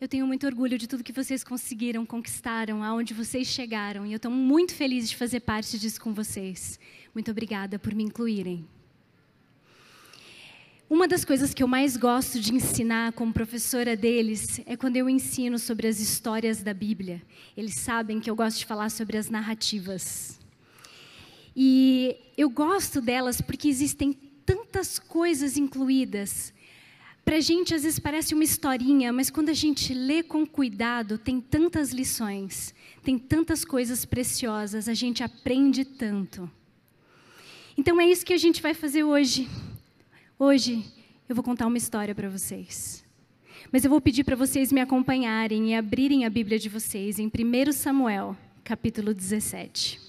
Eu tenho muito orgulho de tudo que vocês conseguiram, conquistaram, aonde vocês chegaram, e eu estou muito feliz de fazer parte disso com vocês. Muito obrigada por me incluírem. Uma das coisas que eu mais gosto de ensinar como professora deles é quando eu ensino sobre as histórias da Bíblia. Eles sabem que eu gosto de falar sobre as narrativas. E eu gosto delas porque existem tantas coisas incluídas para a gente, às vezes, parece uma historinha, mas quando a gente lê com cuidado, tem tantas lições, tem tantas coisas preciosas, a gente aprende tanto. Então, é isso que a gente vai fazer hoje. Hoje, eu vou contar uma história para vocês. Mas eu vou pedir para vocês me acompanharem e abrirem a Bíblia de vocês em 1 Samuel, capítulo 17.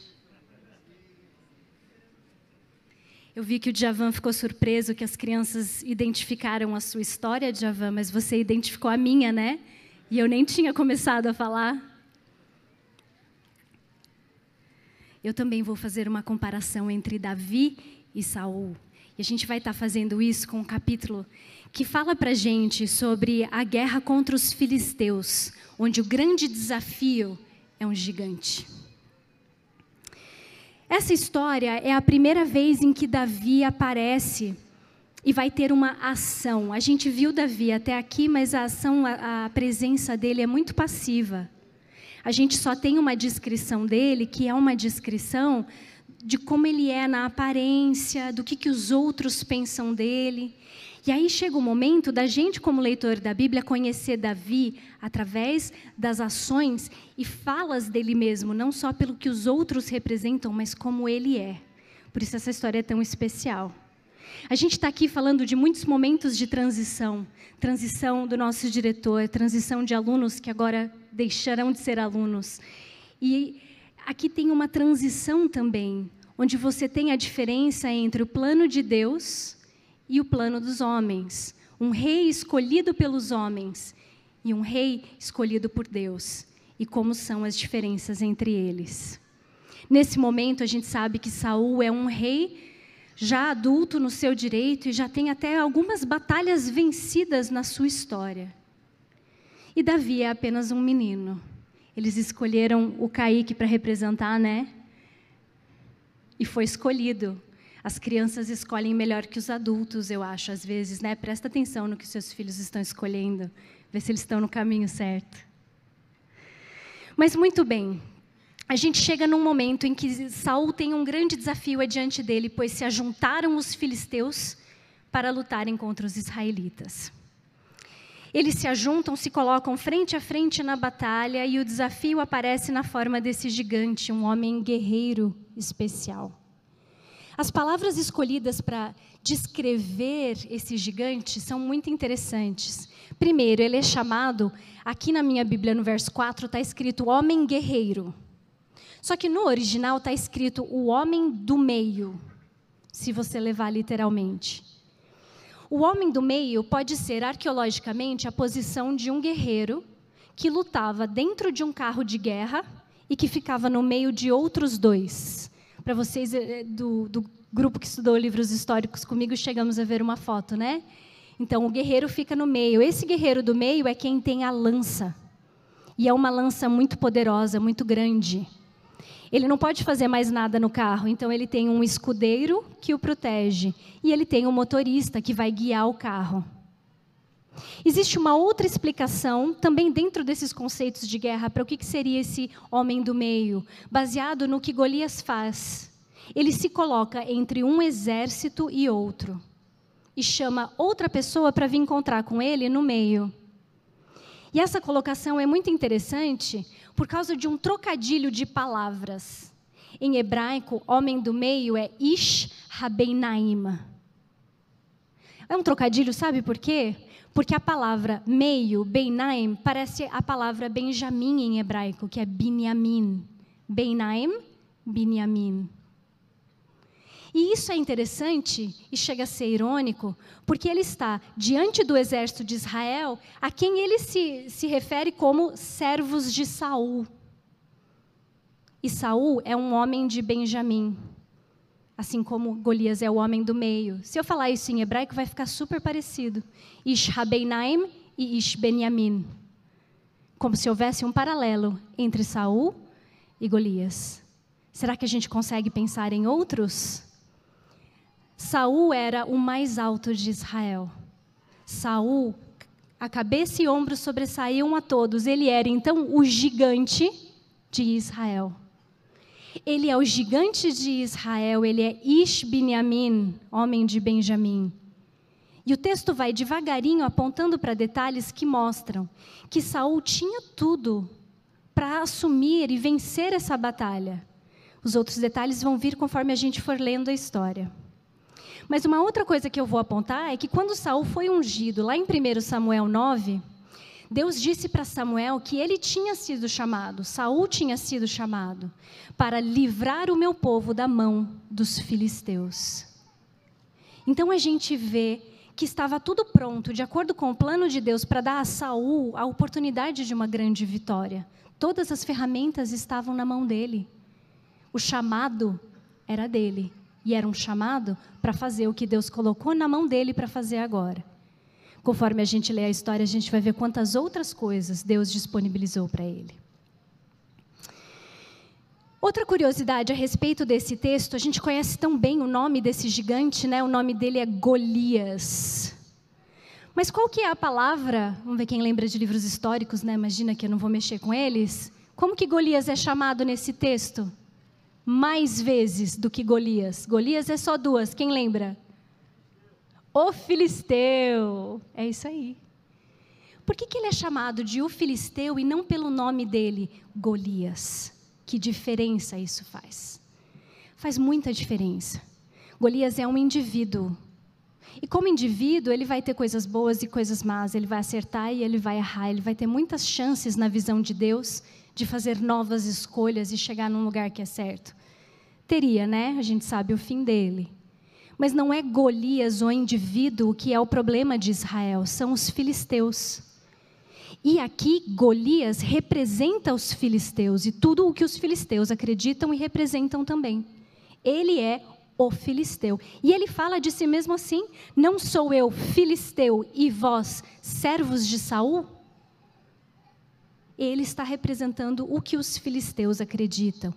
Eu vi que o Djavan ficou surpreso que as crianças identificaram a sua história, Djavan, mas você identificou a minha, né? E eu nem tinha começado a falar. Eu também vou fazer uma comparação entre Davi e Saul. E a gente vai estar fazendo isso com um capítulo que fala para gente sobre a guerra contra os filisteus, onde o grande desafio é um gigante. Essa história é a primeira vez em que Davi aparece e vai ter uma ação. A gente viu Davi até aqui, mas a ação, a, presença dele é muito passiva. A gente só tem uma descrição dele, que é uma descrição de como ele é na aparência, do que, que os outros pensam dele. E aí chega o momento da gente, como leitor da Bíblia, conhecer Davi através das ações e falas dele mesmo, não só pelo que os outros representam, mas como ele é. Por isso essa história é tão especial. A gente está aqui falando de muitos momentos de transição transição do nosso diretor, transição de alunos que agora deixarão de ser alunos. E aqui tem uma transição também, onde você tem a diferença entre o plano de Deus e o plano dos homens. Um rei escolhido pelos homens e um rei escolhido por Deus. E como são as diferenças entre eles. Nesse momento, a gente sabe que Saul é um rei já adulto no seu direito e já tem até algumas batalhas vencidas na sua história. E Davi é apenas um menino. Eles escolheram o Caíque para representar, né? E foi escolhido as crianças escolhem melhor que os adultos, eu acho, às vezes, né? Presta atenção no que seus filhos estão escolhendo, ver se eles estão no caminho certo. Mas muito bem, a gente chega num momento em que Saul tem um grande desafio adiante dele, pois se ajuntaram os filisteus para lutarem contra os israelitas. Eles se ajuntam, se colocam frente a frente na batalha e o desafio aparece na forma desse gigante, um homem guerreiro especial. As palavras escolhidas para descrever esse gigante são muito interessantes. Primeiro, ele é chamado, aqui na minha Bíblia, no verso 4, está escrito homem guerreiro. Só que no original está escrito o homem do meio, se você levar literalmente. O homem do meio pode ser arqueologicamente a posição de um guerreiro que lutava dentro de um carro de guerra e que ficava no meio de outros dois para vocês é, do, do grupo que estudou livros históricos comigo, chegamos a ver uma foto, né? Então, o guerreiro fica no meio. Esse guerreiro do meio é quem tem a lança. E é uma lança muito poderosa, muito grande. Ele não pode fazer mais nada no carro, então ele tem um escudeiro que o protege. E ele tem um motorista que vai guiar o carro. Existe uma outra explicação, também dentro desses conceitos de guerra, para o que seria esse homem do meio, baseado no que Golias faz. Ele se coloca entre um exército e outro e chama outra pessoa para vir encontrar com ele no meio. E essa colocação é muito interessante por causa de um trocadilho de palavras. Em hebraico, homem do meio é Ish Rabeinaim. É um trocadilho, sabe por quê? Porque a palavra meio, Beinaim, parece a palavra Benjamim em hebraico, que é Binyamin. Beinaim, Binyamin. E isso é interessante e chega a ser irônico, porque ele está diante do exército de Israel, a quem ele se, se refere como servos de Saul. E Saul é um homem de Benjamim assim como Golias é o homem do meio. Se eu falar isso em hebraico, vai ficar super parecido. Ish Habeinaim e Ish Benyamin. como se houvesse um paralelo entre Saul e Golias. Será que a gente consegue pensar em outros? Saul era o mais alto de Israel. Saul, a cabeça e ombros sobressaíam a todos. Ele era então o gigante de Israel. Ele é o gigante de Israel, ele é Ish Binyamin, homem de Benjamim. E o texto vai devagarinho apontando para detalhes que mostram que Saul tinha tudo para assumir e vencer essa batalha. Os outros detalhes vão vir conforme a gente for lendo a história. Mas uma outra coisa que eu vou apontar é que quando Saul foi ungido, lá em 1 Samuel 9, Deus disse para Samuel que ele tinha sido chamado, Saul tinha sido chamado para livrar o meu povo da mão dos filisteus. Então a gente vê que estava tudo pronto, de acordo com o plano de Deus, para dar a Saul a oportunidade de uma grande vitória. Todas as ferramentas estavam na mão dele. O chamado era dele. E era um chamado para fazer o que Deus colocou na mão dele para fazer agora. Conforme a gente lê a história, a gente vai ver quantas outras coisas Deus disponibilizou para ele. Outra curiosidade a respeito desse texto, a gente conhece tão bem o nome desse gigante, né? O nome dele é Golias. Mas qual que é a palavra? Vamos ver quem lembra de livros históricos, né? Imagina que eu não vou mexer com eles. Como que Golias é chamado nesse texto? mais vezes do que Golias. Golias é só duas, quem lembra? O Filisteu. É isso aí. Por que, que ele é chamado de o Filisteu e não pelo nome dele, Golias? Que diferença isso faz? Faz muita diferença. Golias é um indivíduo. E como indivíduo, ele vai ter coisas boas e coisas más, ele vai acertar e ele vai errar, ele vai ter muitas chances na visão de Deus de fazer novas escolhas e chegar num lugar que é certo. Teria, né? A gente sabe o fim dele. Mas não é Golias, o indivíduo, que é o problema de Israel, são os filisteus. E aqui Golias representa os filisteus e tudo o que os filisteus acreditam e representam também. Ele é o filisteu. E ele fala de si mesmo assim: Não sou eu filisteu e vós servos de Saul? Ele está representando o que os filisteus acreditam.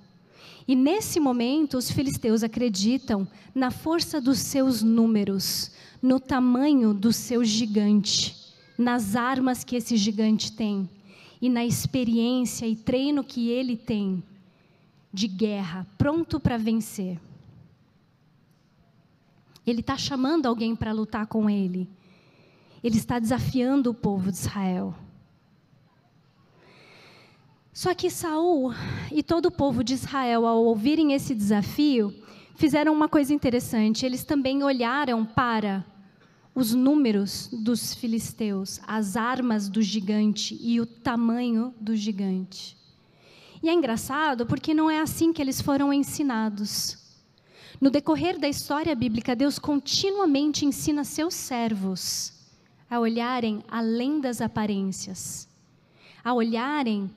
E nesse momento, os filisteus acreditam na força dos seus números, no tamanho do seu gigante, nas armas que esse gigante tem e na experiência e treino que ele tem de guerra, pronto para vencer. Ele está chamando alguém para lutar com ele. Ele está desafiando o povo de Israel. Só que Saul e todo o povo de Israel, ao ouvirem esse desafio, fizeram uma coisa interessante. Eles também olharam para os números dos filisteus, as armas do gigante e o tamanho do gigante. E é engraçado porque não é assim que eles foram ensinados. No decorrer da história bíblica, Deus continuamente ensina seus servos a olharem além das aparências, a olharem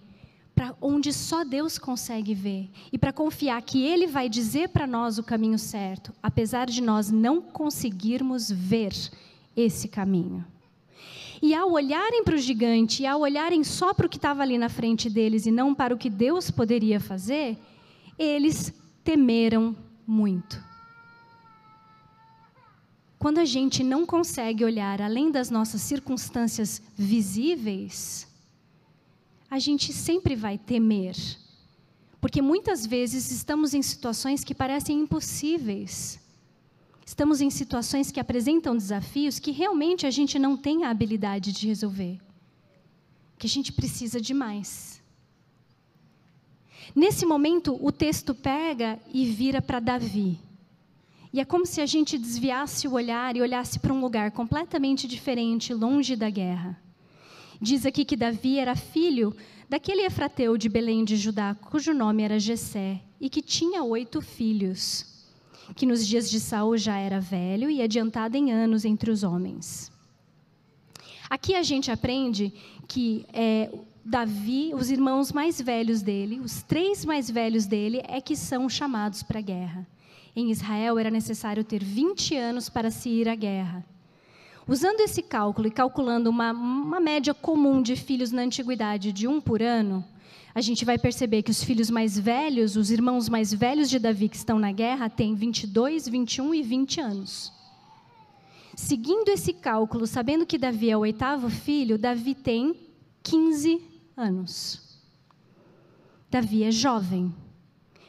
para onde só Deus consegue ver e para confiar que Ele vai dizer para nós o caminho certo, apesar de nós não conseguirmos ver esse caminho. E ao olharem para o gigante, e ao olharem só para o que estava ali na frente deles e não para o que Deus poderia fazer, eles temeram muito. Quando a gente não consegue olhar além das nossas circunstâncias visíveis, a gente sempre vai temer. Porque muitas vezes estamos em situações que parecem impossíveis. Estamos em situações que apresentam desafios que realmente a gente não tem a habilidade de resolver. Que a gente precisa de mais. Nesse momento, o texto pega e vira para Davi. E é como se a gente desviasse o olhar e olhasse para um lugar completamente diferente, longe da guerra. Diz aqui que Davi era filho daquele Efrateu de Belém de Judá, cujo nome era Jessé, e que tinha oito filhos, que nos dias de Saul já era velho e adiantado em anos entre os homens. Aqui a gente aprende que é, Davi, os irmãos mais velhos dele, os três mais velhos dele, é que são chamados para a guerra. Em Israel era necessário ter 20 anos para se ir à guerra. Usando esse cálculo e calculando uma, uma média comum de filhos na antiguidade de um por ano, a gente vai perceber que os filhos mais velhos, os irmãos mais velhos de Davi que estão na guerra, têm 22, 21 e 20 anos. Seguindo esse cálculo, sabendo que Davi é o oitavo filho, Davi tem 15 anos. Davi é jovem,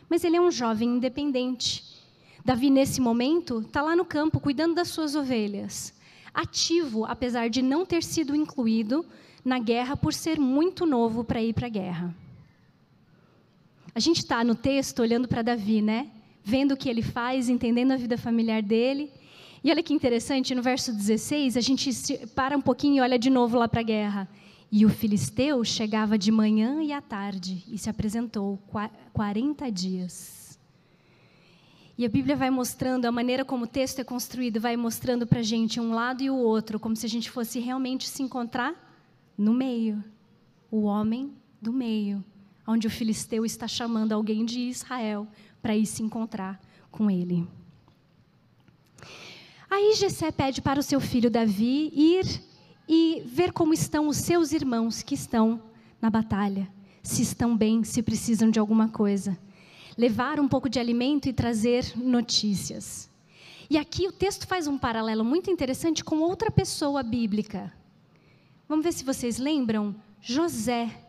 mas ele é um jovem independente. Davi, nesse momento, está lá no campo cuidando das suas ovelhas, ativo, apesar de não ter sido incluído na guerra por ser muito novo para ir para a guerra. A gente está no texto olhando para Davi, né? Vendo o que ele faz, entendendo a vida familiar dele. E olha que interessante, no verso 16, a gente para um pouquinho e olha de novo lá para a guerra. E o filisteu chegava de manhã e à tarde e se apresentou 40 dias. E a Bíblia vai mostrando, a maneira como o texto é construído, vai mostrando para a gente um lado e o outro, como se a gente fosse realmente se encontrar no meio. O homem do meio, onde o filisteu está chamando alguém de Israel para ir se encontrar com ele. Aí Jessé pede para o seu filho Davi ir e ver como estão os seus irmãos que estão na batalha, se estão bem, se precisam de alguma coisa. Levar um pouco de alimento e trazer notícias. E aqui o texto faz um paralelo muito interessante com outra pessoa bíblica. Vamos ver se vocês lembram? José.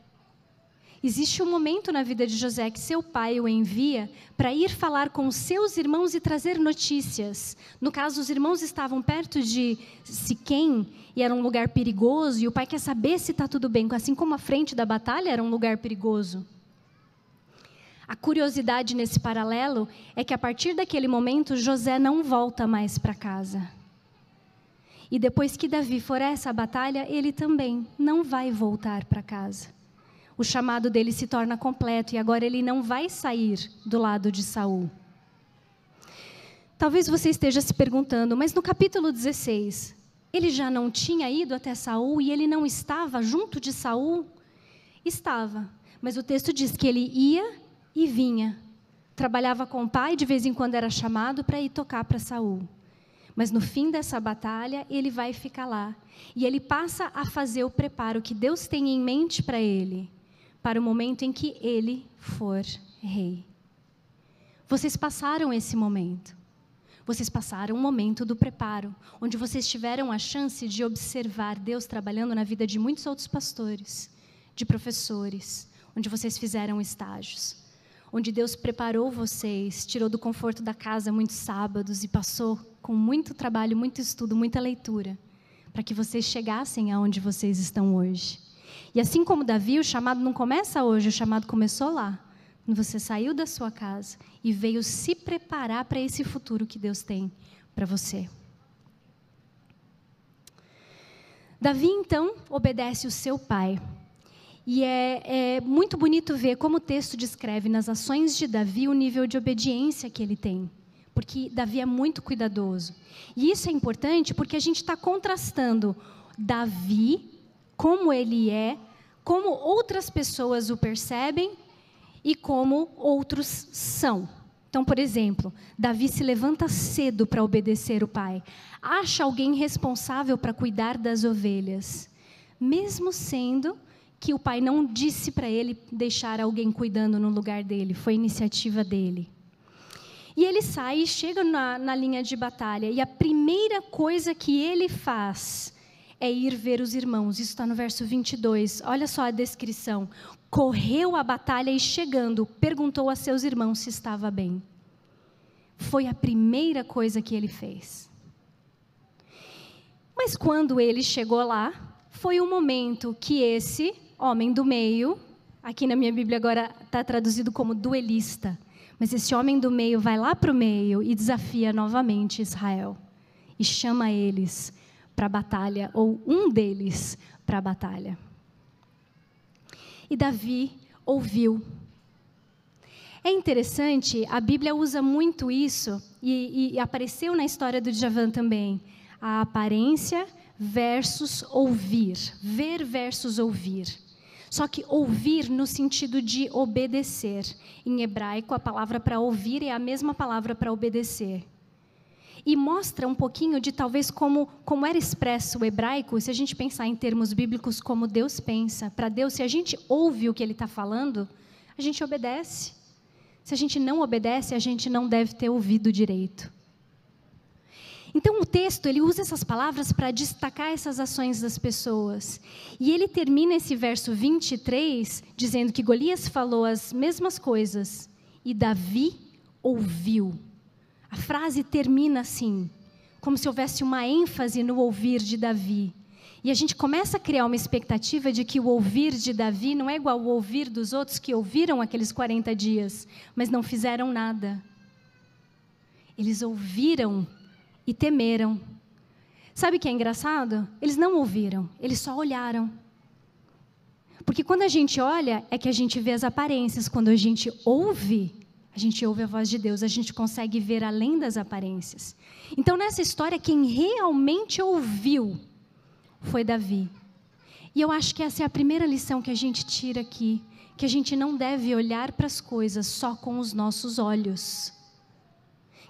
Existe um momento na vida de José que seu pai o envia para ir falar com seus irmãos e trazer notícias. No caso, os irmãos estavam perto de Siquém e era um lugar perigoso, e o pai quer saber se está tudo bem, assim como a frente da batalha era um lugar perigoso. A curiosidade nesse paralelo é que a partir daquele momento José não volta mais para casa. E depois que Davi for essa batalha, ele também não vai voltar para casa o chamado dele se torna completo e agora ele não vai sair do lado de Saul. Talvez você esteja se perguntando, mas no capítulo 16, ele já não tinha ido até Saul e ele não estava junto de Saul? Estava, mas o texto diz que ele ia e vinha. Trabalhava com o pai, de vez em quando era chamado para ir tocar para Saul. Mas no fim dessa batalha, ele vai ficar lá. E ele passa a fazer o preparo que Deus tem em mente para ele para o momento em que ele for rei. Vocês passaram esse momento. Vocês passaram um momento do preparo, onde vocês tiveram a chance de observar Deus trabalhando na vida de muitos outros pastores, de professores, onde vocês fizeram estágios, onde Deus preparou vocês, tirou do conforto da casa muitos sábados e passou com muito trabalho, muito estudo, muita leitura, para que vocês chegassem aonde vocês estão hoje. E assim como Davi, o chamado não começa hoje, o chamado começou lá. Quando você saiu da sua casa e veio se preparar para esse futuro que Deus tem para você. Davi, então, obedece o seu pai. E é, é, muito bonito ver como o texto descreve nas ações de Davi o nível de obediência que ele tem. Porque Davi é muito cuidadoso. E isso é importante porque a gente está contrastando Davi, como ele é, como outras pessoas o percebem e como outros são. Então, por exemplo, Davi se levanta cedo para obedecer o pai, acha alguém responsável para cuidar das ovelhas, mesmo sendo que o pai não disse para ele deixar alguém cuidando no lugar dele, foi iniciativa dele. E ele sai e chega na, na linha de batalha, e a primeira coisa que ele faz é ir ver os irmãos. Isso está no verso 22. Olha só a descrição. Correu a batalha e, chegando, perguntou a seus irmãos se estava bem. Foi a primeira coisa que ele fez. Mas quando ele chegou lá, foi o momento que esse homem do meio, aqui na minha Bíblia agora está traduzido como duelista, mas esse homem do meio vai lá para o meio e desafia novamente Israel e chama eles para a batalha, ou um deles para a batalha. E Davi ouviu. É interessante, a Bíblia usa muito isso, e, e apareceu na história do Javan também, a aparência versus ouvir, ver versus ouvir. Só que ouvir no sentido de obedecer. Em hebraico, a palavra para ouvir é a mesma palavra para obedecer. e mostra um pouquinho de talvez como, como era expresso o hebraico, se a gente pensar em termos bíblicos, como Deus pensa. Para Deus, se a gente ouve o que Ele está falando, a gente obedece. Se a gente não obedece, a gente não deve ter ouvido direito. Então o texto ele usa essas palavras para destacar essas ações das pessoas. E ele termina esse verso 23 dizendo que Golias falou as mesmas coisas e Davi ouviu. A frase termina assim, como se houvesse uma ênfase no ouvir de Davi. E a gente começa a criar uma expectativa de que o ouvir de Davi não é igual ao ouvir dos outros que ouviram aqueles 40 dias, mas não fizeram nada. Eles ouviram e temeram. Sabe o que é engraçado? Eles não ouviram, eles só olharam. Porque quando a gente olha, é que a gente vê as aparências. Quando a gente ouve, a gente ouve a voz de Deus, a gente consegue ver além das aparências. Então, nessa história, quem realmente ouviu foi Davi. E eu acho que essa é a primeira lição que a gente tira aqui: que a gente não deve olhar para as coisas só com os nossos olhos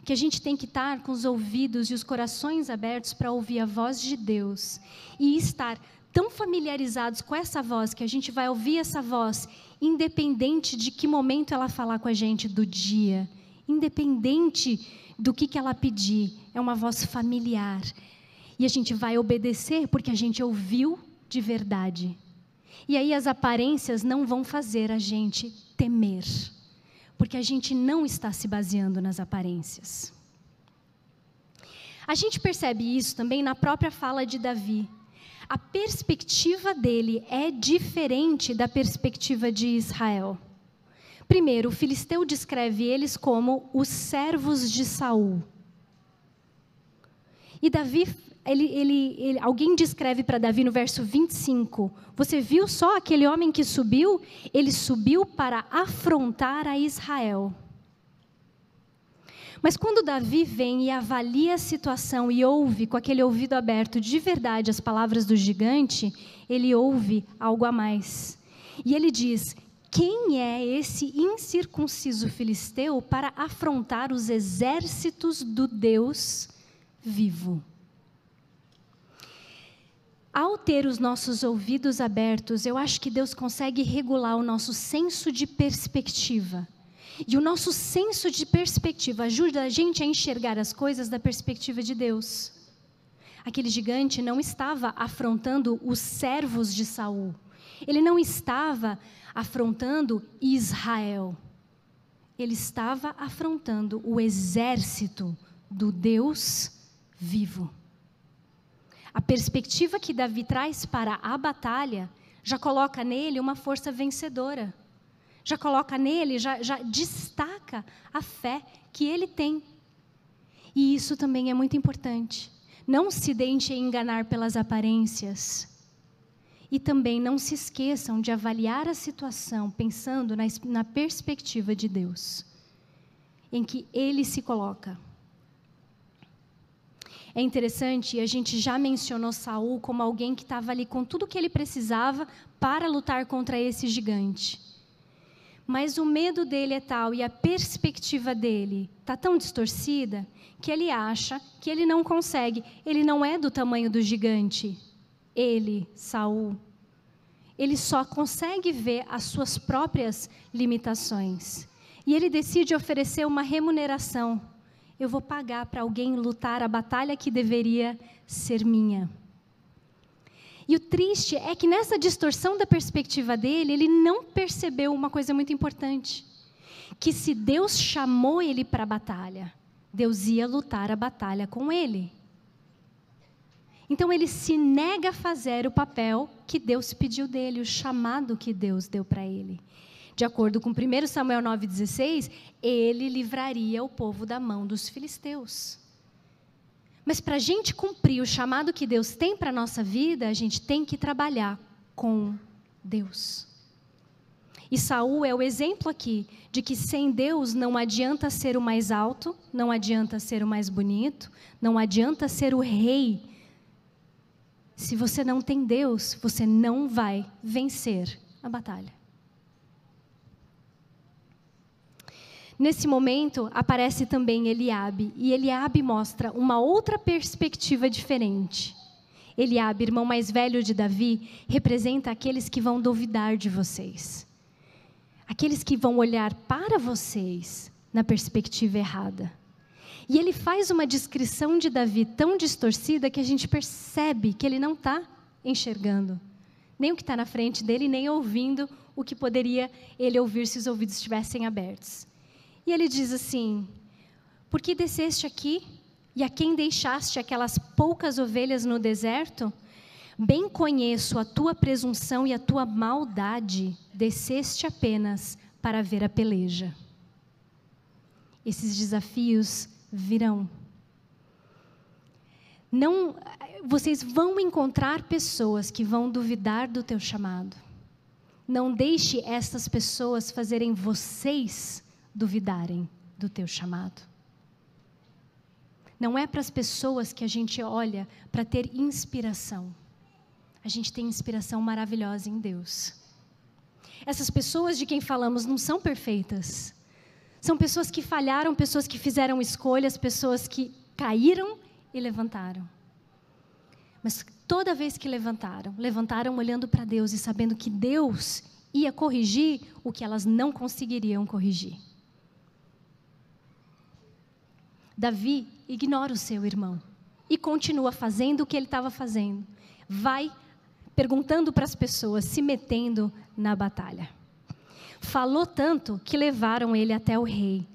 que a gente tem que estar com os ouvidos e os corações abertos para ouvir a voz de Deus e estar tão familiarizados com essa voz que a gente vai ouvir essa voz independente de que momento ela falar com a gente do dia, independente do que, que ela pedir, é uma voz familiar. E a gente vai obedecer porque a gente ouviu de verdade. E aí as aparências não vão fazer a gente temer porque a gente não está se baseando nas aparências. A gente percebe isso também na própria fala de Davi. A perspectiva dele é diferente da perspectiva de Israel. Primeiro, o filisteu descreve eles como os servos de Saul. E Davi ele, ele, ele, alguém descreve para Davi no verso 25: Você viu só aquele homem que subiu? Ele subiu para afrontar a Israel. Mas quando Davi vem e avalia a situação e ouve com aquele ouvido aberto de verdade as palavras do gigante, ele ouve algo a mais. E ele diz: Quem é esse incircunciso filisteu para afrontar os exércitos do Deus vivo? Ao ter os nossos ouvidos abertos, eu acho que Deus consegue regular o nosso senso de perspectiva. E o nosso senso de perspectiva ajuda a gente a enxergar as coisas da perspectiva de Deus. Aquele gigante não estava afrontando os servos de Saul. Ele não estava afrontando Israel. Ele estava afrontando o exército do Deus vivo. A perspectiva que Davi traz para a batalha já coloca nele uma força vencedora. Já coloca nele, já, já destaca a fé que ele tem. E isso também é muito importante. Não se deixe enganar pelas aparências. E também não se esqueçam de avaliar a situação pensando na, na perspectiva de Deus, em que Ele se coloca. É interessante, a gente já mencionou Saul como alguém que estava ali com tudo o que ele precisava para lutar contra esse gigante. Mas o medo dele é tal e a perspectiva dele está tão distorcida que ele acha que ele não consegue. Ele não é do tamanho do gigante. Ele, Saul, ele só consegue ver as suas próprias limitações. E ele decide oferecer uma remuneração eu vou pagar para alguém lutar a batalha que deveria ser minha. E o triste é que nessa distorção da perspectiva dele, ele não percebeu uma coisa muito importante: que se Deus chamou ele para a batalha, Deus ia lutar a batalha com ele. Então ele se nega a fazer o papel que Deus pediu dele, o chamado que Deus deu para ele. De acordo com 1 Samuel 9,16, ele livraria o povo da mão dos filisteus. Mas para a gente cumprir o chamado que Deus tem para a nossa vida, a gente tem que trabalhar com Deus. E Saul é o exemplo aqui de que sem Deus não adianta ser o mais alto, não adianta ser o mais bonito, não adianta ser o rei. Se você não tem Deus, você não vai vencer a batalha. Nesse momento aparece também Eliabe, e Eliabe mostra uma outra perspectiva diferente. Eliabe, irmão mais velho de Davi, representa aqueles que vão duvidar de vocês. Aqueles que vão olhar para vocês na perspectiva errada. E ele faz uma descrição de Davi tão distorcida que a gente percebe que ele não está enxergando nem o que está na frente dele, nem ouvindo o que poderia ele ouvir se os ouvidos estivessem abertos. E ele diz assim: Por que desceste aqui e a quem deixaste aquelas poucas ovelhas no deserto? Bem conheço a tua presunção e a tua maldade, desceste apenas para ver a peleja. Esses desafios virão. Não, vocês vão encontrar pessoas que vão duvidar do teu chamado. Não deixe essas pessoas fazerem vocês duvidarem do teu chamado. Não é para as pessoas que a gente olha para ter inspiração. A gente tem inspiração maravilhosa em Deus. Essas pessoas de quem falamos não são perfeitas. São pessoas que falharam, pessoas que fizeram escolhas, pessoas que caíram e levantaram. Mas toda vez que levantaram, levantaram olhando para Deus e sabendo que Deus ia corrigir o que elas não conseguiriam corrigir. Davi ignora o seu irmão e continua fazendo o que ele estava fazendo. Vai perguntando para as pessoas, se metendo na batalha. Falou tanto que levaram ele até o rei.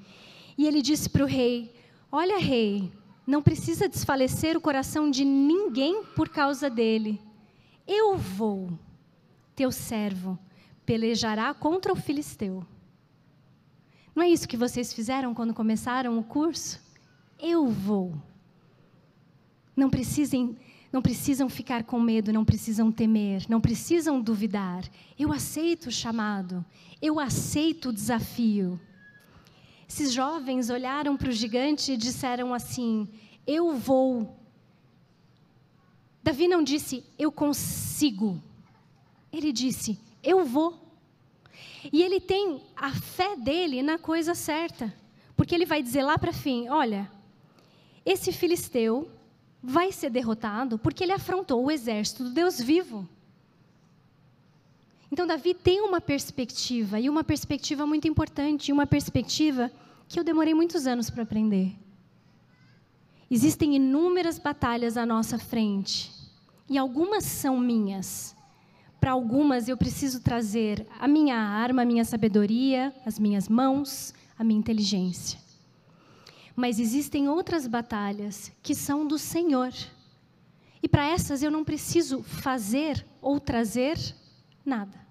E ele disse para o rei: Olha, rei, não precisa desfalecer o coração de ninguém por causa dele. Eu vou, teu servo, pelejará contra o filisteu. Não é isso que vocês fizeram quando começaram o curso? Eu vou. Não precisem, não precisam ficar com medo, não precisam temer, não precisam duvidar. Eu aceito o chamado, eu aceito o desafio. Esses jovens olharam para o gigante e disseram assim: Eu vou. Davi não disse, Eu consigo. Ele disse, Eu vou. E ele tem a fé dele na coisa certa. Porque ele vai dizer lá para fim: Olha, esse filisteu vai ser derrotado porque ele afrontou o exército do Deus vivo. Então, Davi tem uma perspectiva, e uma perspectiva muito importante, uma perspectiva que eu demorei muitos anos para aprender. Existem inúmeras batalhas à nossa frente, e algumas são minhas. Para algumas eu preciso trazer a minha arma, a minha sabedoria, as minhas mãos, a minha inteligência. Mas existem outras batalhas que são do Senhor. E para essas eu não preciso fazer ou trazer nada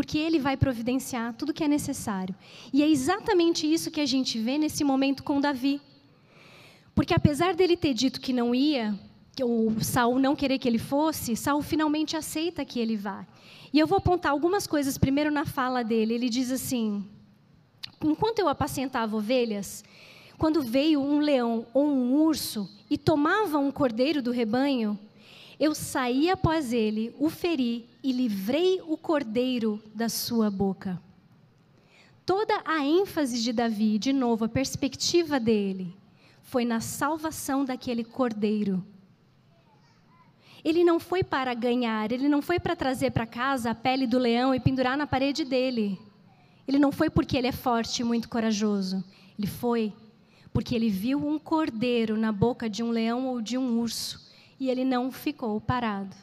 porque Ele vai providenciar tudo que é necessário. E é exatamente isso que a gente vê nesse momento com Davi. Porque apesar dele ter dito que não ia, que o Saul não querer que ele fosse, Saul finalmente aceita que ele vá. E eu vou apontar algumas coisas primeiro na fala dele. Ele diz assim: Enquanto eu apacentava ovelhas, quando veio um leão ou um urso e tomava um cordeiro do rebanho, eu saí após ele, o feri e livrei o cordeiro da sua boca. Toda a ênfase de Davi, de novo, a perspectiva dele, foi na salvação daquele cordeiro. Ele não foi para ganhar, ele não foi para trazer para casa a pele do leão e pendurar na parede dele. Ele não foi porque ele é forte e muito corajoso. Ele foi porque ele viu um cordeiro na boca de um leão ou de um urso e ele não ficou parado.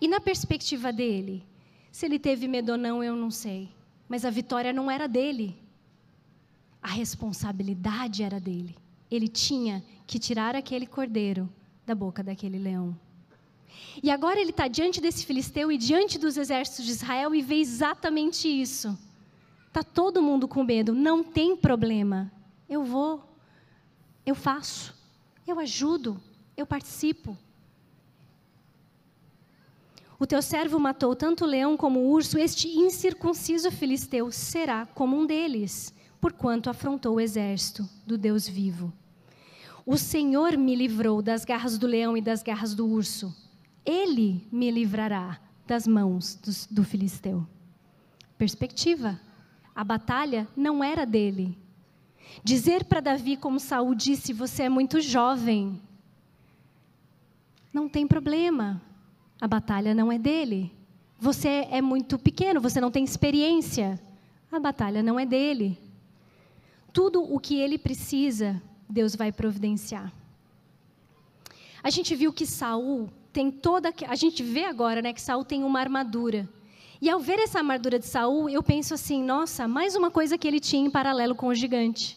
E na perspectiva dele, se ele teve medo ou não, eu não sei. Mas a vitória não era dele. A responsabilidade era dele. Ele tinha que tirar aquele cordeiro da boca daquele leão. E agora ele está diante desse filisteu e diante dos exércitos de Israel e vê exatamente isso. Está todo mundo com medo, não tem problema. Eu vou, eu faço, eu ajudo, eu participo. O teu servo matou tanto o leão como o urso, este incircunciso filisteu será como um deles, porquanto afrontou o exército do Deus vivo. O Senhor me livrou das garras do leão e das garras do urso. Ele me livrará das mãos do, do filisteu. Perspectiva. A batalha não era dele. Dizer para Davi, como Saul disse, você é muito jovem. Não tem problema. A batalha não é dele. Você é muito pequeno, você não tem experiência. A batalha não é dele. Tudo o que ele precisa, Deus vai providenciar. A gente viu que Saul tem toda a gente vê agora, né, que Saul tem uma armadura. E ao ver essa armadura de Saul, eu penso assim, nossa, mais uma coisa que ele tinha em paralelo com o gigante.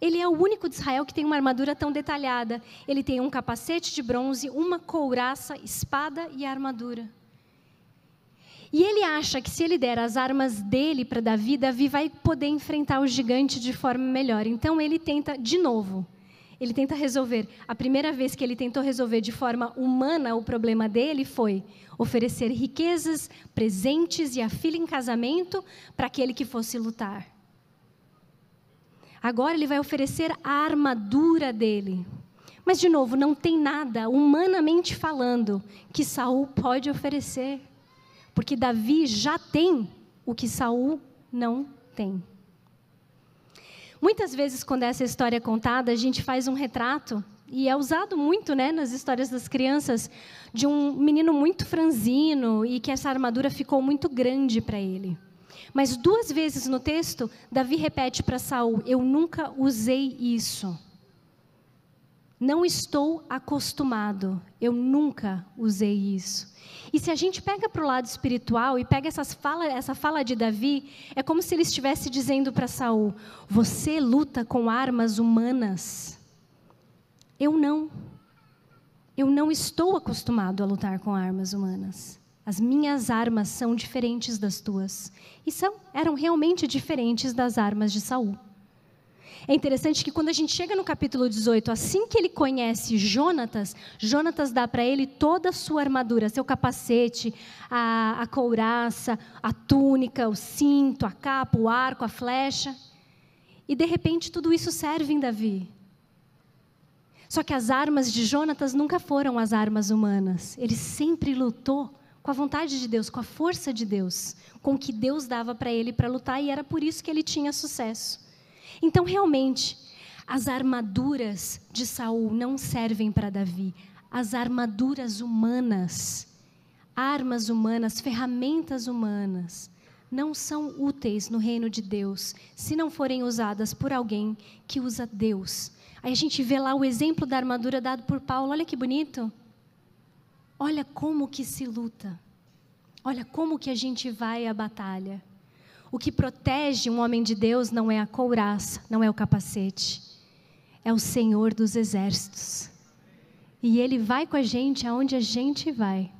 Ele é o único de Israel que tem uma armadura tão detalhada. Ele tem um capacete de bronze, uma couraça, espada e armadura. E ele acha que se ele der as armas dele para Davi, Davi vai poder enfrentar o gigante de forma melhor. Então ele tenta de novo. Ele tenta resolver. A primeira vez que ele tentou resolver de forma humana o problema dele foi oferecer riquezas, presentes e a filha em casamento para aquele que fosse lutar. Agora ele vai oferecer a armadura dele. Mas de novo, não tem nada humanamente falando que Saul pode oferecer, porque Davi já tem o que Saul não tem. Muitas vezes, quando essa história é contada, a gente faz um retrato, e é usado muito né, nas histórias das crianças, de um menino muito franzino e que essa armadura ficou muito grande para ele. Mas duas vezes no texto, Davi repete para Saul: Eu nunca usei isso. Não estou acostumado, eu nunca usei isso. E se a gente pega para o lado espiritual e pega essas fala, essa fala de Davi, é como se ele estivesse dizendo para Saul: Você luta com armas humanas. Eu não. Eu não estou acostumado a lutar com armas humanas. As minhas armas são diferentes das tuas. E são, eram realmente diferentes das armas de Saul. É interessante que quando a gente chega no capítulo 18, assim que ele conhece Jonatas, Jonatas dá para ele toda a sua armadura, seu capacete, a, a couraça, a túnica, o cinto, a capa, o arco, a flecha. E de repente tudo isso serve em Davi. Só que as armas de Jonatas nunca foram as armas humanas. Ele sempre lutou com a vontade de Deus, com a força de Deus, com o que Deus dava para ele para lutar e era por isso que ele tinha sucesso. Então, realmente, as armaduras de Saul não servem para Davi. As armaduras humanas, armas humanas, ferramentas humanas, não são úteis no reino de Deus se não forem usadas por alguém que usa Deus. Aí a gente vê lá o exemplo da armadura dado por Paulo. Olha que bonito. Olha como que se luta. Olha como que a gente vai à batalha. O que protege um homem de Deus não é a couraça, não é o capacete, é o Senhor dos exércitos. E ele vai com a gente aonde a gente vai.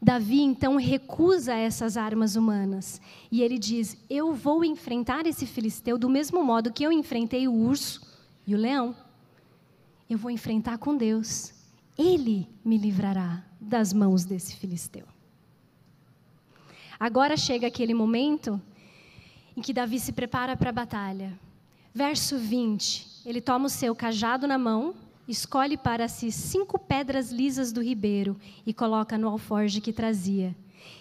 Davi então recusa essas armas humanas e ele diz: Eu vou enfrentar esse filisteu do mesmo modo que eu enfrentei o urso e o leão. Eu vou enfrentar com Deus. Ele me livrará das mãos desse filisteu. Agora chega aquele momento em que Davi se prepara para a batalha. Verso 20: ele toma o seu cajado na mão, escolhe para si cinco pedras lisas do ribeiro e coloca no alforge que trazia.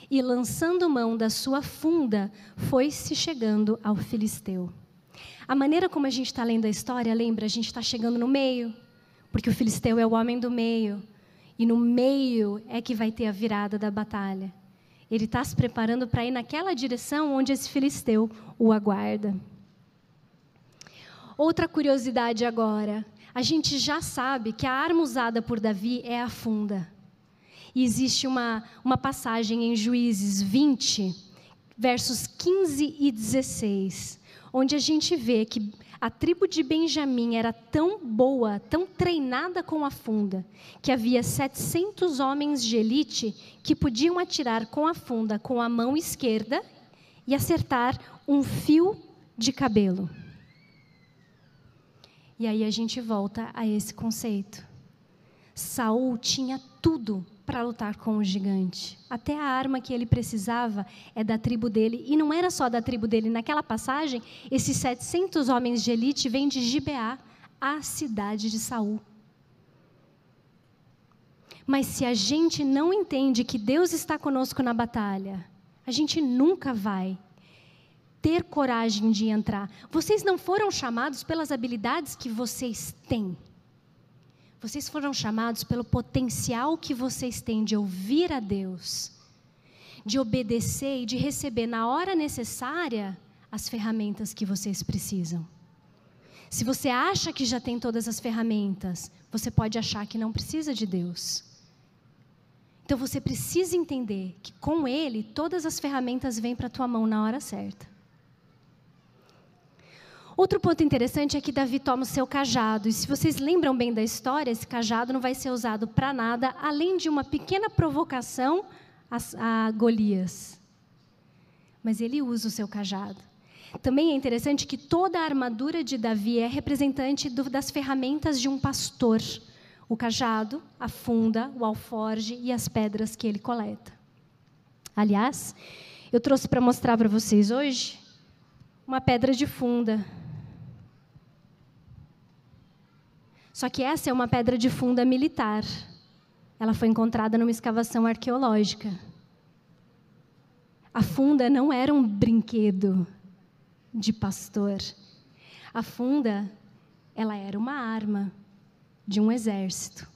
E lançando mão da sua funda, foi-se chegando ao filisteu. A maneira como a gente está lendo a história, lembra, a gente está chegando no meio, porque o filisteu é o homem do meio, e no meio é que vai ter a virada da batalha. Ele está se preparando para ir naquela direção onde esse filisteu o aguarda. Outra curiosidade agora. A gente já sabe que a arma usada por Davi é a funda. E existe uma, uma passagem em Juízes 20, versos 15 e 16, onde a gente vê que a tribo de Benjamim era tão boa, tão treinada com a funda, que havia 700 homens de elite que podiam atirar com a funda com a mão esquerda e acertar um fio de cabelo. E aí a gente volta a esse conceito. Saul tinha tudo para lutar com o gigante. Até a arma que ele precisava é da tribo dele. E não era só da tribo dele. Naquela passagem, esses 700 homens de elite vêm de Gibeá, a cidade de Saul. Mas se a gente não entende que Deus está conosco na batalha, a gente nunca vai ter coragem de entrar. Vocês não foram chamados pelas habilidades que vocês têm. Vocês foram chamados pelo potencial que vocês têm de ouvir a Deus, de obedecer e de receber na hora necessária as ferramentas que vocês precisam. Se você acha que já tem todas as ferramentas, você pode achar que não precisa de Deus. Então você precisa entender que com Ele todas as ferramentas vêm para a tua mão na hora certa. Outro ponto interessante é que Davi toma o seu cajado. E se vocês lembram bem da história, esse cajado não vai ser usado para nada, além de uma pequena provocação a, a Golias. Mas ele usa o seu cajado. Também é interessante que toda a armadura de Davi é representante do, das ferramentas de um pastor o cajado, a funda, o alforge e as pedras que ele coleta. Aliás, eu trouxe para mostrar para vocês hoje uma pedra de funda. Só que essa é uma pedra de funda militar. Ela foi encontrada numa escavação arqueológica. A funda não era um brinquedo de pastor. A funda, ela era uma arma de um exército.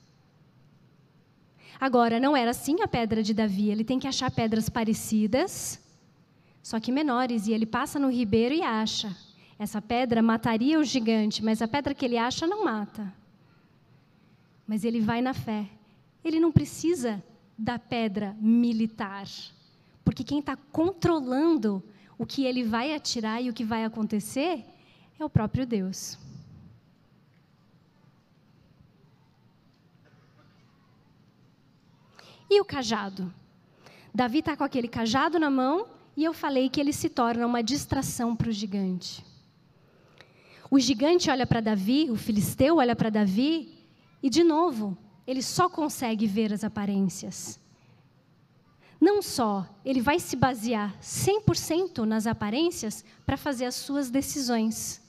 Agora, não era assim a pedra de Davi, ele tem que achar pedras parecidas, só que menores, e ele passa no ribeiro e acha. Essa pedra mataria o gigante, mas a pedra que ele acha não mata. Mas ele vai na fé. Ele não precisa da pedra militar, porque quem está controlando o que ele vai atirar e o que vai acontecer é o próprio Deus. E o cajado? Davi está com aquele cajado na mão e eu falei que ele se torna uma distração para o gigante. O gigante olha para Davi, o filisteu olha para Davi e, de novo, ele só consegue ver as aparências. Não só, ele vai se basear 100% nas aparências para fazer as suas decisões,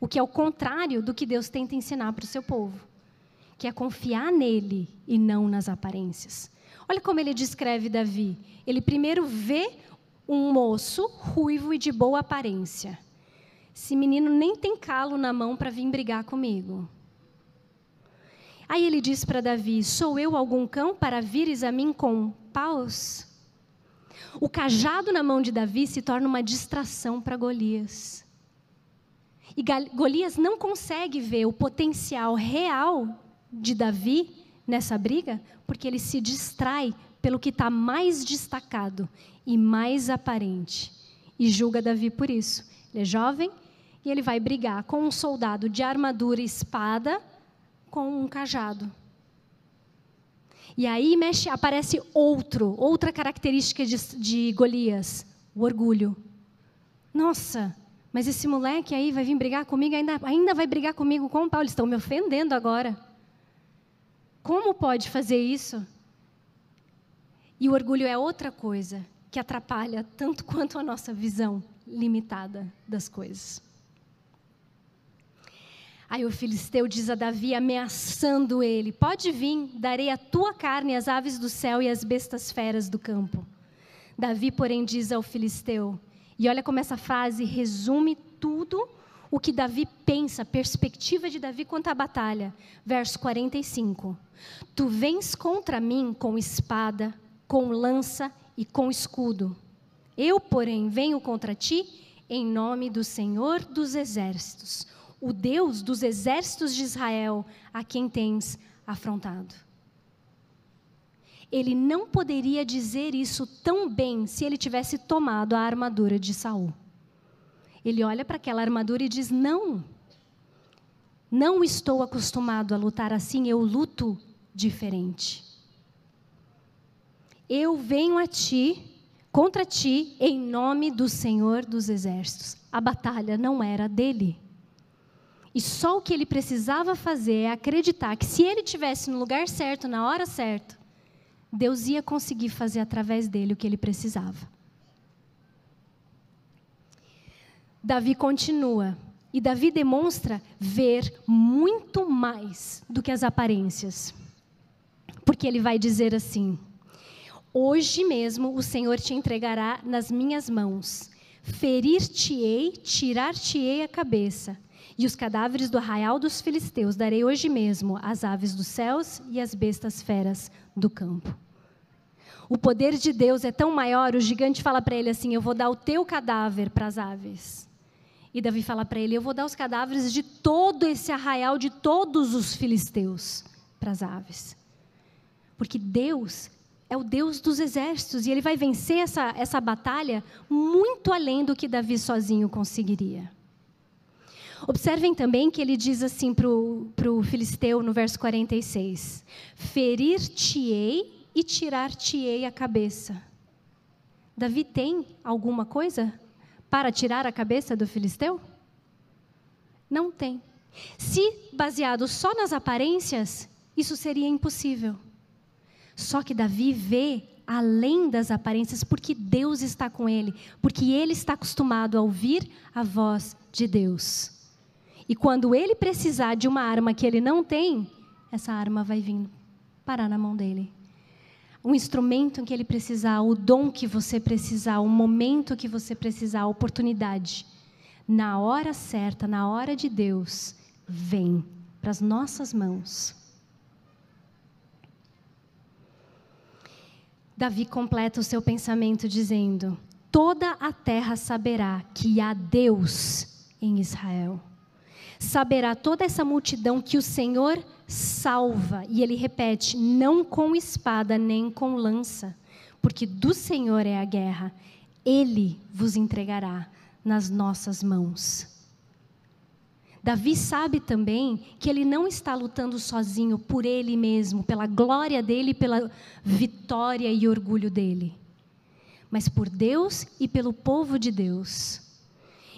o que é o contrário do que Deus tenta ensinar para o seu povo, que é confiar nele e não nas aparências. Olha como ele descreve Davi. Ele primeiro vê um moço ruivo e de boa aparência. Esse menino nem tem calo na mão para vir brigar comigo. Aí ele diz para Davi: Sou eu algum cão para vires a mim com paus? O cajado na mão de Davi se torna uma distração para Golias. E Golias não consegue ver o potencial real de Davi nessa briga, porque ele se distrai pelo que está mais destacado e mais aparente. E julga Davi por isso. Ele é jovem e ele vai brigar com um soldado de armadura e espada com um cajado. E aí mexe, aparece outro, outra característica de, de Golias, o orgulho. Nossa, mas esse moleque aí vai vir brigar comigo, ainda, ainda vai brigar comigo com o Paulo. Estão me ofendendo agora. Como pode fazer isso? E o orgulho é outra coisa que atrapalha tanto quanto a nossa visão limitada das coisas. Aí o filisteu diz a Davi, ameaçando ele: Pode vir, darei a tua carne às aves do céu e às bestas feras do campo. Davi, porém, diz ao filisteu, e olha como essa frase resume tudo o que Davi pensa, a perspectiva de Davi quanto à batalha. Verso 45. Tu vens contra mim com espada, com lança e com escudo. Eu, porém, venho contra ti em nome do Senhor dos exércitos, o Deus dos exércitos de Israel, a quem tens afrontado. Ele não poderia dizer isso tão bem se ele tivesse tomado a armadura de Saul. Ele olha para aquela armadura e diz: Não, não estou acostumado a lutar assim, eu luto diferente. Eu venho a ti, contra ti, em nome do Senhor dos Exércitos. A batalha não era dele. E só o que ele precisava fazer é acreditar que se ele tivesse no lugar certo, na hora certa, Deus ia conseguir fazer através dele o que ele precisava. Davi continua. E Davi demonstra ver muito mais do que as aparências. Porque ele vai dizer assim: Hoje mesmo o Senhor te entregará nas minhas mãos. Ferir-te-ei, tirar-te-ei a cabeça. E os cadáveres do arraial dos filisteus darei hoje mesmo às aves dos céus e às bestas feras do campo. O poder de Deus é tão maior, o gigante fala para ele assim: Eu vou dar o teu cadáver para as aves. E Davi fala para ele: Eu vou dar os cadáveres de todo esse arraial, de todos os filisteus, para as aves. Porque Deus é o Deus dos exércitos e ele vai vencer essa, essa batalha muito além do que Davi sozinho conseguiria. Observem também que ele diz assim para o filisteu no verso 46: Ferir-te-ei e tirar-te-ei a cabeça. Davi tem alguma coisa para tirar a cabeça do filisteu? Não tem. Se baseado só nas aparências, isso seria impossível. Só que Davi vê além das aparências, porque Deus está com ele, porque ele está acostumado a ouvir a voz de Deus. E quando ele precisar de uma arma que ele não tem, essa arma vai vir parar na mão dele. Um instrumento que ele precisar, o dom que você precisar, o momento que você precisar, a oportunidade. Na hora certa, na hora de Deus, vem para as nossas mãos. Davi completa o seu pensamento dizendo: Toda a terra saberá que há Deus em Israel. Saberá toda essa multidão que o Senhor salva. E ele repete: não com espada nem com lança, porque do Senhor é a guerra. Ele vos entregará nas nossas mãos. Davi sabe também que ele não está lutando sozinho por ele mesmo, pela glória dele, pela vitória e orgulho dele, mas por Deus e pelo povo de Deus.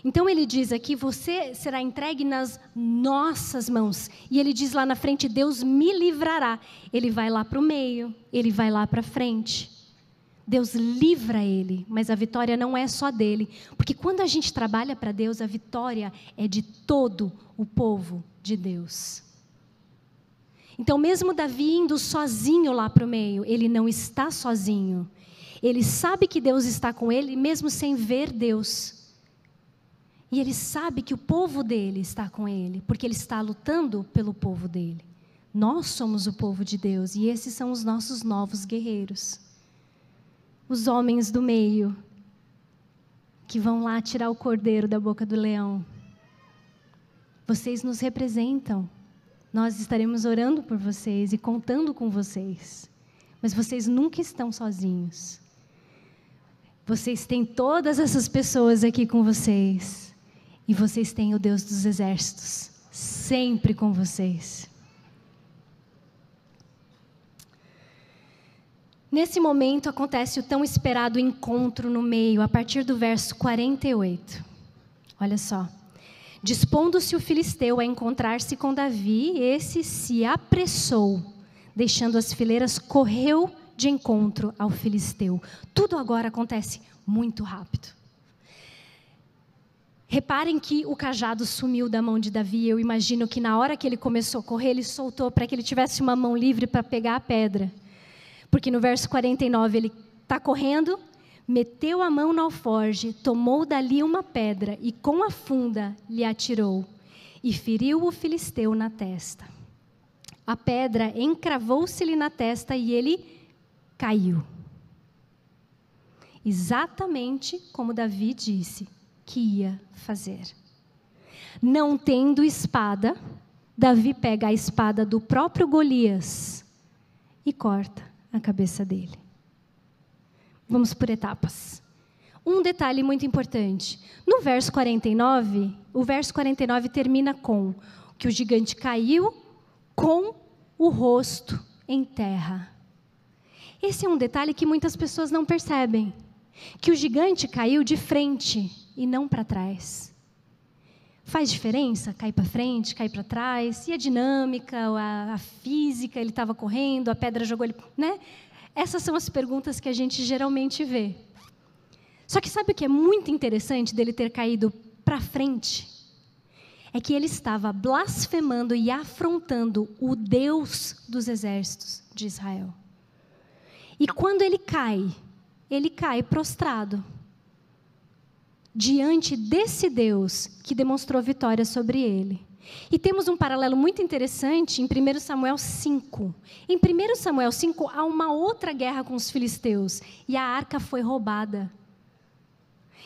Então ele diz aqui: você será entregue nas nossas mãos. E ele diz lá na frente: Deus me livrará. Ele vai lá para o meio, ele vai lá para frente. Deus livra ele, mas a vitória não é só dele, porque quando a gente trabalha para Deus, a vitória é de todo o povo de Deus. Então, mesmo Davi indo sozinho lá para o meio, ele não está sozinho. Ele sabe que Deus está com ele, mesmo sem ver Deus. E ele sabe que o povo dele está com ele, porque ele está lutando pelo povo dele. Nós somos o povo de Deus e esses são os nossos novos guerreiros os homens do meio que vão lá tirar o cordeiro da boca do leão. Vocês nos representam. Nós estaremos orando por vocês e contando com vocês. Mas vocês nunca estão sozinhos. Vocês têm todas essas pessoas aqui com vocês. E vocês têm o Deus dos exércitos sempre com vocês. Nesse momento acontece o tão esperado encontro no meio, a partir do verso 48. Olha só. Dispondo-se o filisteu a encontrar-se com Davi, esse se apressou, deixando as fileiras, correu de encontro ao filisteu. Tudo agora acontece muito rápido. Reparem que o cajado sumiu da mão de Davi. Eu imagino que na hora que ele começou a correr, ele soltou para que ele tivesse uma mão livre para pegar a pedra. Porque no verso 49 ele está correndo, meteu a mão no alforge, tomou dali uma pedra e com a funda lhe atirou e feriu o filisteu na testa. A pedra encravou-se-lhe na testa e ele caiu. Exatamente como Davi disse que ia fazer. Não tendo espada, Davi pega a espada do próprio Golias e corta a cabeça dele. Vamos por etapas. Um detalhe muito importante. No verso 49, o verso 49 termina com que o gigante caiu com o rosto em terra. Esse é um detalhe que muitas pessoas não percebem. Que o gigante caiu de frente e não para trás. Faz diferença cair para frente, cair para trás? E a dinâmica, a, a física, ele estava correndo, a pedra jogou ele. Né? Essas são as perguntas que a gente geralmente vê. Só que sabe o que é muito interessante dele ter caído para frente? É que ele estava blasfemando e afrontando o Deus dos exércitos de Israel. E quando ele cai, ele cai prostrado diante desse Deus que demonstrou vitória sobre ele. E temos um paralelo muito interessante em 1 Samuel 5. Em 1 Samuel 5 há uma outra guerra com os filisteus e a arca foi roubada.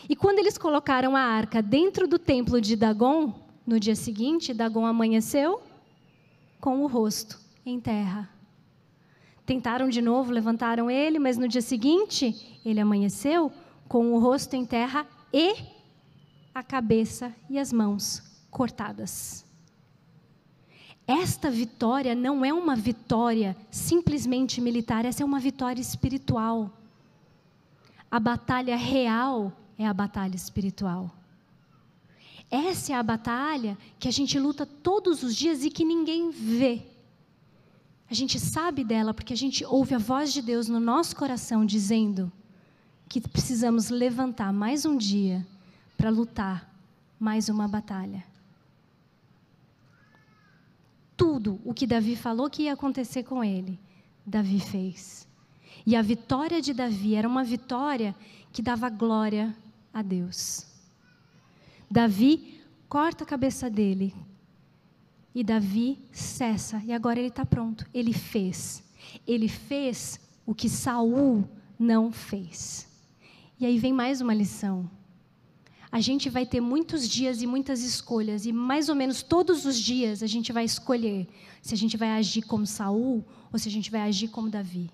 E quando eles colocaram a arca dentro do templo de Dagon, no dia seguinte, Dagon amanheceu com o rosto em terra. Tentaram de novo, levantaram ele, mas no dia seguinte, ele amanheceu com o rosto em terra e a cabeça e as mãos cortadas. Esta vitória não é uma vitória simplesmente militar, essa é uma vitória espiritual. A batalha real é a batalha espiritual. Essa é a batalha que a gente luta todos os dias e que ninguém vê. A gente sabe dela porque a gente ouve a voz de Deus no nosso coração dizendo que precisamos levantar mais um dia para lutar mais uma batalha. Tudo o que Davi falou que ia acontecer com ele, Davi fez. E a vitória de Davi era uma vitória que dava glória a Deus. Davi corta a cabeça dele. E Davi cessa. E agora ele está pronto. Ele fez. Ele fez o que Saul não fez. E aí vem mais uma lição. A gente vai ter muitos dias e muitas escolhas, e mais ou menos todos os dias a gente vai escolher se a gente vai agir como Saul ou se a gente vai agir como Davi.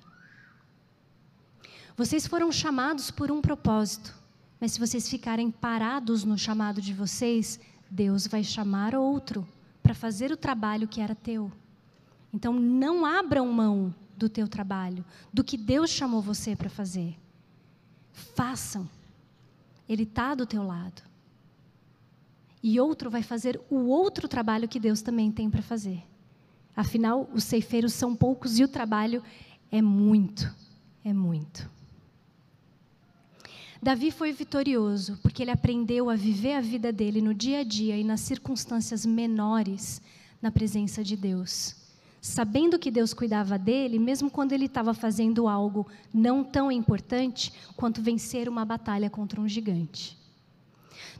Vocês foram chamados por um propósito. Mas se vocês ficarem parados no chamado de vocês, Deus vai chamar outro para fazer o trabalho que era teu. Então não abram mão do teu trabalho, do que Deus chamou você para fazer. Façam. Ele está do teu lado. E outro vai fazer o outro trabalho que Deus também tem para fazer. Afinal, os ceifeiros são poucos e o trabalho é muito, é muito. Davi foi vitorioso porque ele aprendeu a viver a vida dele no dia a dia e nas circunstâncias menores na presença de Deus. Sabendo que Deus cuidava dele, mesmo quando ele estava fazendo algo não tão importante quanto vencer uma batalha contra um gigante.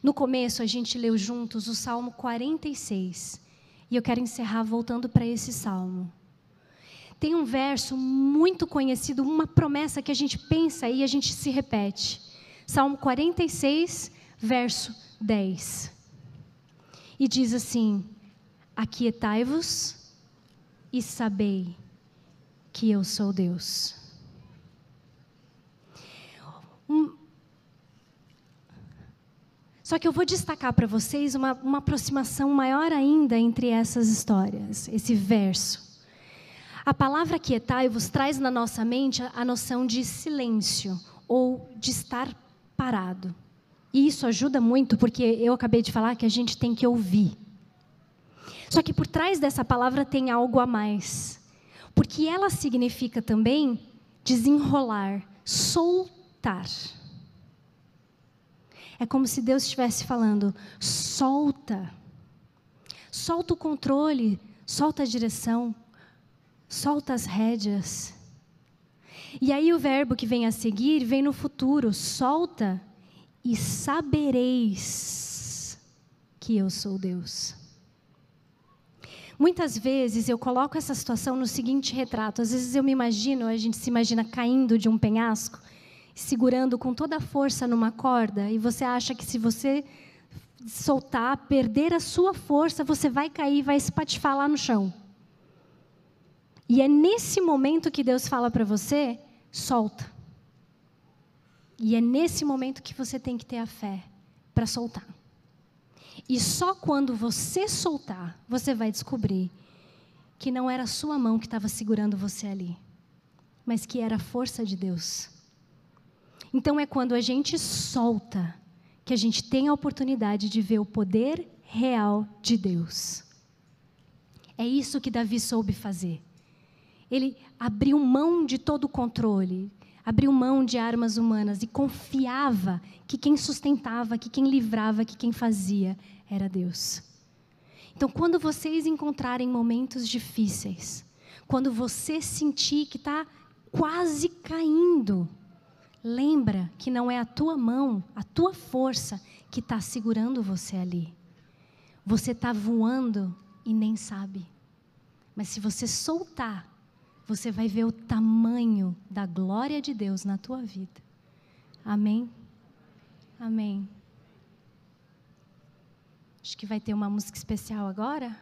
No começo, a gente leu juntos o Salmo 46. E eu quero encerrar voltando para esse salmo. Tem um verso muito conhecido, uma promessa que a gente pensa e a gente se repete. Salmo 46, verso 10. E diz assim: Aquietai-vos e sabei que eu sou Deus. Um... Só que eu vou destacar para vocês uma, uma aproximação maior ainda entre essas histórias, esse verso. A palavra quietai-vos traz na nossa mente a noção de silêncio ou de estar parado. E isso ajuda muito, porque eu acabei de falar que a gente tem que ouvir. Só que por trás dessa palavra tem algo a mais. Porque ela significa também desenrolar, soltar. É como se Deus estivesse falando: solta. Solta o controle, solta a direção, solta as rédeas. E aí o verbo que vem a seguir vem no futuro: solta e sabereis que eu sou Deus. Muitas vezes eu coloco essa situação no seguinte retrato. Às vezes eu me imagino, a gente se imagina caindo de um penhasco, segurando com toda a força numa corda, e você acha que se você soltar, perder a sua força, você vai cair, vai espatifar lá no chão. E é nesse momento que Deus fala para você: solta. E é nesse momento que você tem que ter a fé para soltar. E só quando você soltar, você vai descobrir que não era a sua mão que estava segurando você ali, mas que era a força de Deus. Então é quando a gente solta que a gente tem a oportunidade de ver o poder real de Deus. É isso que Davi soube fazer. Ele abriu mão de todo o controle, abriu mão de armas humanas e confiava que quem sustentava, que quem livrava, que quem fazia era Deus. Então, quando vocês encontrarem momentos difíceis, quando você sentir que está quase caindo, lembra que não é a tua mão, a tua força que está segurando você ali. Você está voando e nem sabe. Mas se você soltar, você vai ver o tamanho da glória de Deus na tua vida. Amém? Amém. Acho que vai ter uma música especial agora.